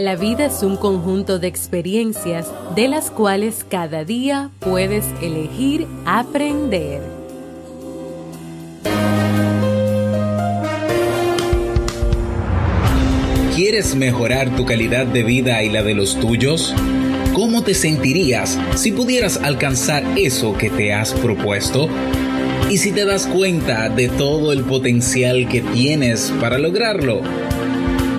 La vida es un conjunto de experiencias de las cuales cada día puedes elegir aprender. ¿Quieres mejorar tu calidad de vida y la de los tuyos? ¿Cómo te sentirías si pudieras alcanzar eso que te has propuesto? ¿Y si te das cuenta de todo el potencial que tienes para lograrlo?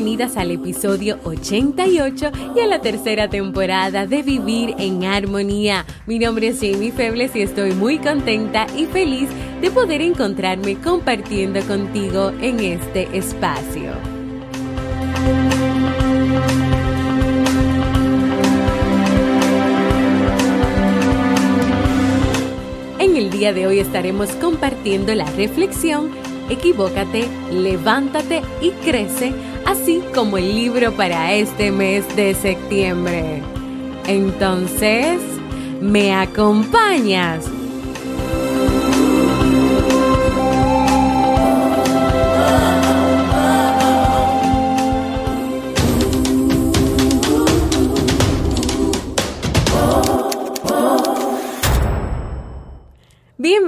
Bienvenidas al episodio 88 y a la tercera temporada de Vivir en Armonía. Mi nombre es Jamie Febles y estoy muy contenta y feliz de poder encontrarme compartiendo contigo en este espacio. En el día de hoy estaremos compartiendo la reflexión Equivócate, levántate y crece así como el libro para este mes de septiembre. Entonces, ¿me acompañas?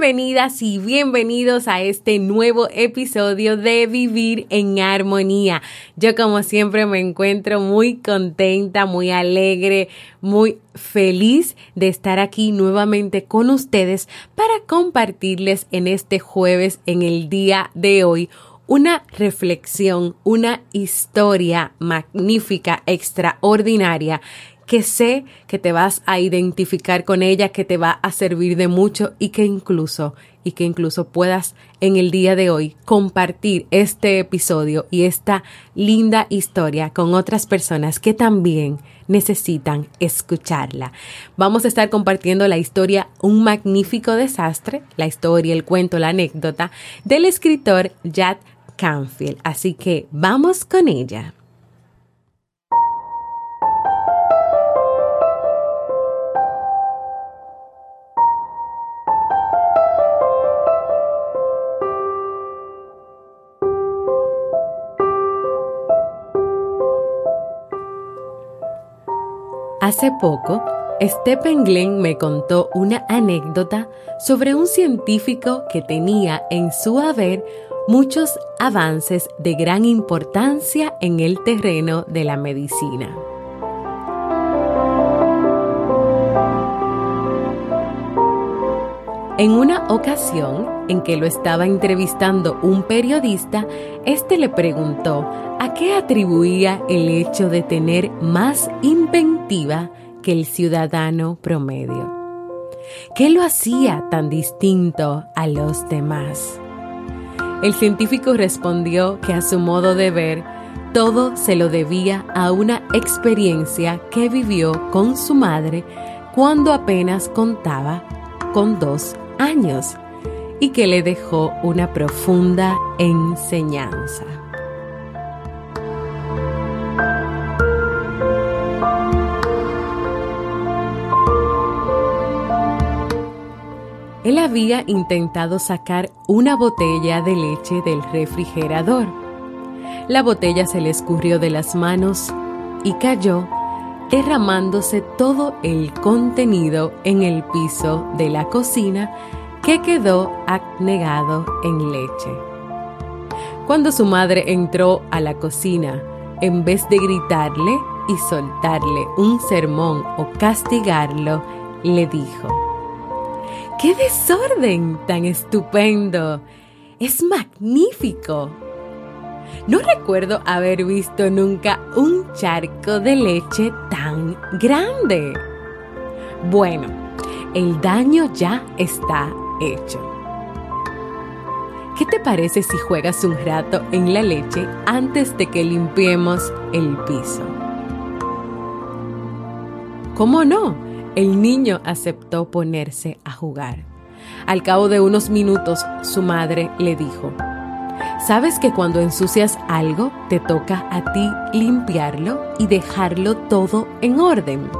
Bienvenidas y bienvenidos a este nuevo episodio de Vivir en Armonía. Yo como siempre me encuentro muy contenta, muy alegre, muy feliz de estar aquí nuevamente con ustedes para compartirles en este jueves, en el día de hoy, una reflexión, una historia magnífica, extraordinaria que sé que te vas a identificar con ella, que te va a servir de mucho y que incluso y que incluso puedas en el día de hoy compartir este episodio y esta linda historia con otras personas que también necesitan escucharla. Vamos a estar compartiendo la historia Un magnífico desastre, la historia, el cuento, la anécdota del escritor Jack Canfield. Así que vamos con ella. Hace poco, Stephen Glenn me contó una anécdota sobre un científico que tenía en su haber muchos avances de gran importancia en el terreno de la medicina. En una ocasión en que lo estaba entrevistando un periodista, este le preguntó a qué atribuía el hecho de tener más inventiva que el ciudadano promedio. ¿Qué lo hacía tan distinto a los demás? El científico respondió que a su modo de ver, todo se lo debía a una experiencia que vivió con su madre cuando apenas contaba con dos años y que le dejó una profunda enseñanza. Él había intentado sacar una botella de leche del refrigerador. La botella se le escurrió de las manos y cayó derramándose todo el contenido en el piso de la cocina que quedó anegado en leche. Cuando su madre entró a la cocina, en vez de gritarle y soltarle un sermón o castigarlo, le dijo, ¡Qué desorden tan estupendo! Es magnífico. No recuerdo haber visto nunca un charco de leche tan grande. Bueno, el daño ya está hecho. ¿Qué te parece si juegas un rato en la leche antes de que limpiemos el piso? ¿Cómo no? El niño aceptó ponerse a jugar. Al cabo de unos minutos, su madre le dijo, ¿Sabes que cuando ensucias algo te toca a ti limpiarlo y dejarlo todo en orden?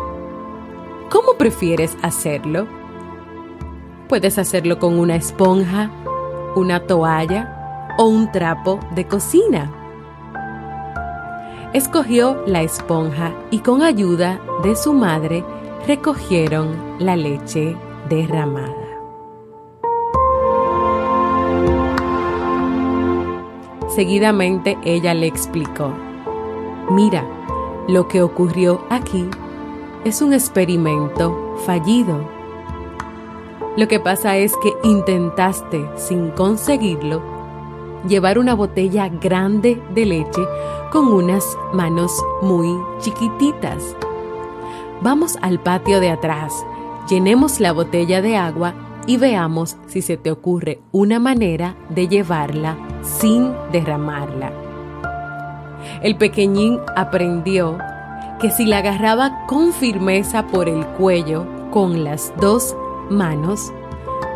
¿Cómo prefieres hacerlo? Puedes hacerlo con una esponja, una toalla o un trapo de cocina. Escogió la esponja y con ayuda de su madre recogieron la leche derramada. Seguidamente ella le explicó, mira, lo que ocurrió aquí es un experimento fallido. Lo que pasa es que intentaste, sin conseguirlo, llevar una botella grande de leche con unas manos muy chiquititas. Vamos al patio de atrás, llenemos la botella de agua y veamos si se te ocurre una manera de llevarla sin derramarla. El pequeñín aprendió que si la agarraba con firmeza por el cuello con las dos manos,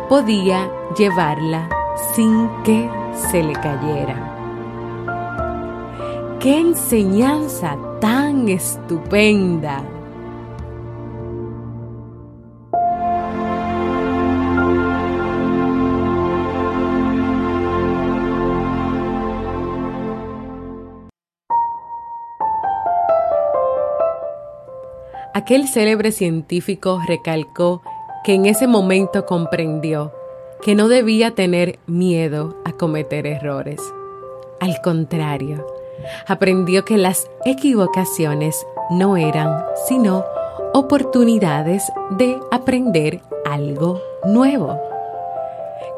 podía llevarla sin que se le cayera. ¡Qué enseñanza tan estupenda! Aquel célebre científico recalcó que en ese momento comprendió que no debía tener miedo a cometer errores. Al contrario, aprendió que las equivocaciones no eran sino oportunidades de aprender algo nuevo,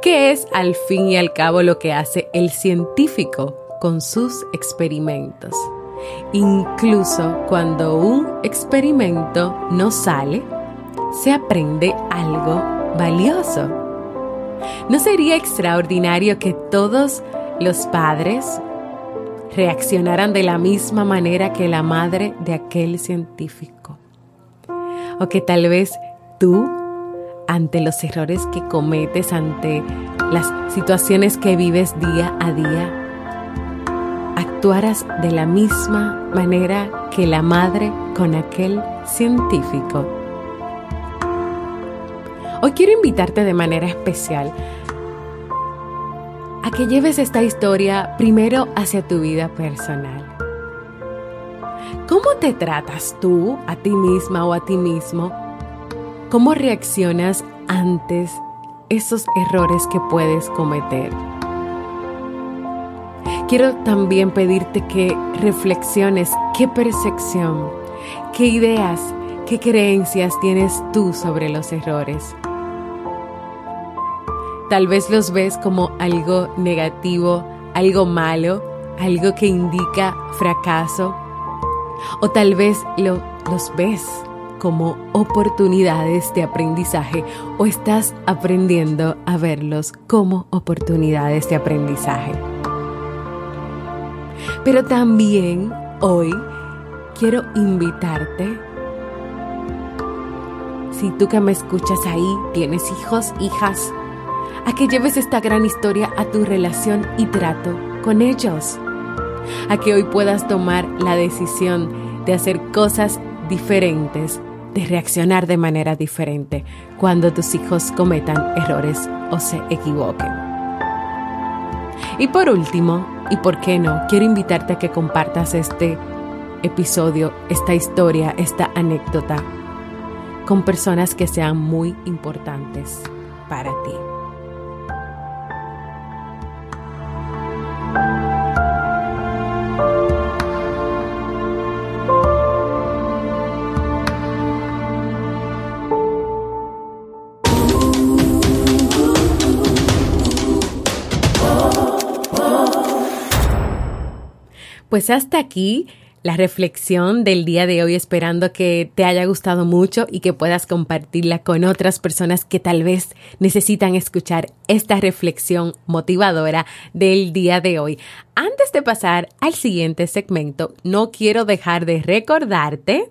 que es al fin y al cabo lo que hace el científico con sus experimentos. Incluso cuando un experimento no sale, se aprende algo valioso. ¿No sería extraordinario que todos los padres reaccionaran de la misma manera que la madre de aquel científico? O que tal vez tú, ante los errores que cometes, ante las situaciones que vives día a día, actuaras de la misma manera que la madre con aquel científico. Hoy quiero invitarte de manera especial a que lleves esta historia primero hacia tu vida personal. ¿Cómo te tratas tú a ti misma o a ti mismo? ¿Cómo reaccionas antes esos errores que puedes cometer? Quiero también pedirte que reflexiones qué percepción, qué ideas, qué creencias tienes tú sobre los errores. Tal vez los ves como algo negativo, algo malo, algo que indica fracaso. O tal vez lo, los ves como oportunidades de aprendizaje o estás aprendiendo a verlos como oportunidades de aprendizaje. Pero también hoy quiero invitarte, si tú que me escuchas ahí tienes hijos, hijas, a que lleves esta gran historia a tu relación y trato con ellos. A que hoy puedas tomar la decisión de hacer cosas diferentes, de reaccionar de manera diferente cuando tus hijos cometan errores o se equivoquen. Y por último, y por qué no, quiero invitarte a que compartas este episodio, esta historia, esta anécdota con personas que sean muy importantes para ti. Pues hasta aquí la reflexión del día de hoy, esperando que te haya gustado mucho y que puedas compartirla con otras personas que tal vez necesitan escuchar esta reflexión motivadora del día de hoy. Antes de pasar al siguiente segmento, no quiero dejar de recordarte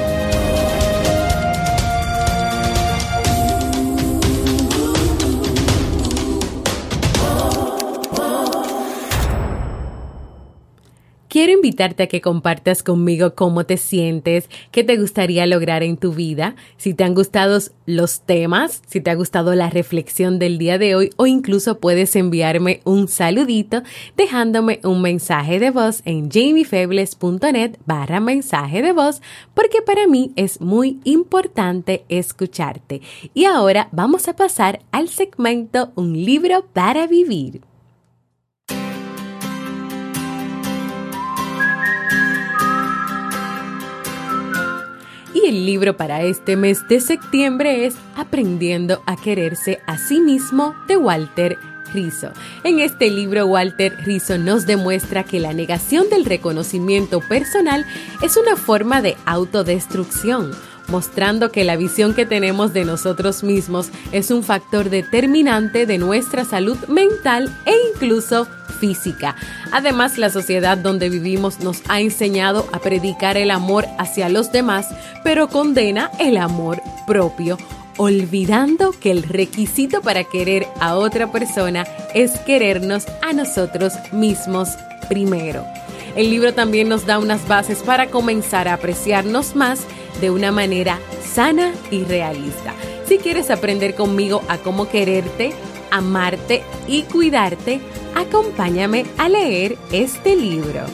Quiero invitarte a que compartas conmigo cómo te sientes, qué te gustaría lograr en tu vida, si te han gustado los temas, si te ha gustado la reflexión del día de hoy o incluso puedes enviarme un saludito dejándome un mensaje de voz en jamiefebles.net barra mensaje de voz porque para mí es muy importante escucharte. Y ahora vamos a pasar al segmento Un libro para vivir. Y el libro para este mes de septiembre es Aprendiendo a quererse a sí mismo de Walter Rizzo. En este libro, Walter Rizzo nos demuestra que la negación del reconocimiento personal es una forma de autodestrucción mostrando que la visión que tenemos de nosotros mismos es un factor determinante de nuestra salud mental e incluso física. Además, la sociedad donde vivimos nos ha enseñado a predicar el amor hacia los demás, pero condena el amor propio olvidando que el requisito para querer a otra persona es querernos a nosotros mismos primero. El libro también nos da unas bases para comenzar a apreciarnos más de una manera sana y realista. Si quieres aprender conmigo a cómo quererte, amarte y cuidarte, acompáñame a leer este libro.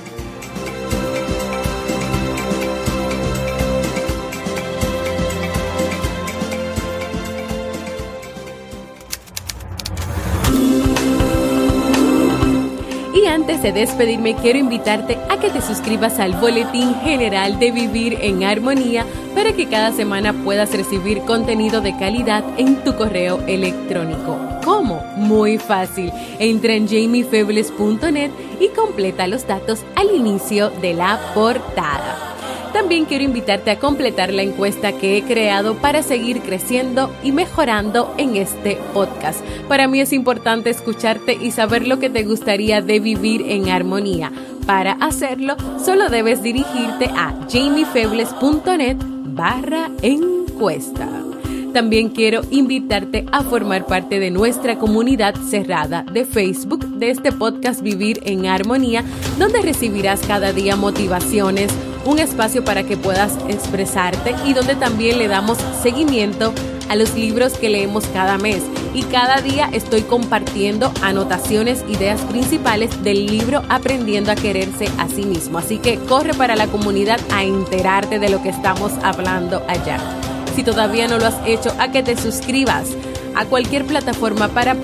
antes de despedirme, quiero invitarte a que te suscribas al Boletín General de Vivir en Armonía para que cada semana puedas recibir contenido de calidad en tu correo electrónico. ¿Cómo? Muy fácil. Entra en jamiefebles.net y completa los datos al inicio de la portada. También quiero invitarte a completar la encuesta que he creado para seguir creciendo y mejorando en este podcast. Para mí es importante escucharte y saber lo que te gustaría de vivir en armonía. Para hacerlo, solo debes dirigirte a jamiefebles.net barra encuesta. También quiero invitarte a formar parte de nuestra comunidad cerrada de Facebook de este podcast Vivir en Armonía, donde recibirás cada día motivaciones, un espacio para que puedas expresarte y donde también le damos seguimiento a los libros que leemos cada mes. Y cada día estoy compartiendo anotaciones, ideas principales del libro Aprendiendo a quererse a sí mismo. Así que corre para la comunidad a enterarte de lo que estamos hablando allá. Si todavía no lo has hecho, a que te suscribas a cualquier plataforma para,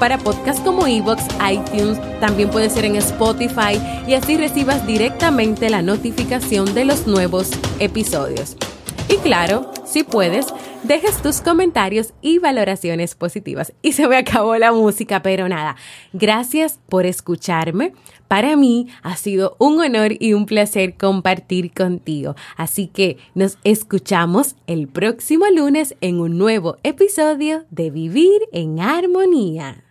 para podcast como Evox, iTunes, también puede ser en Spotify y así recibas directamente la notificación de los nuevos episodios. Y claro, si puedes, dejes tus comentarios y valoraciones positivas. Y se me acabó la música, pero nada, gracias por escucharme. Para mí ha sido un honor y un placer compartir contigo. Así que nos escuchamos el próximo lunes en un nuevo episodio de Vivir en Armonía.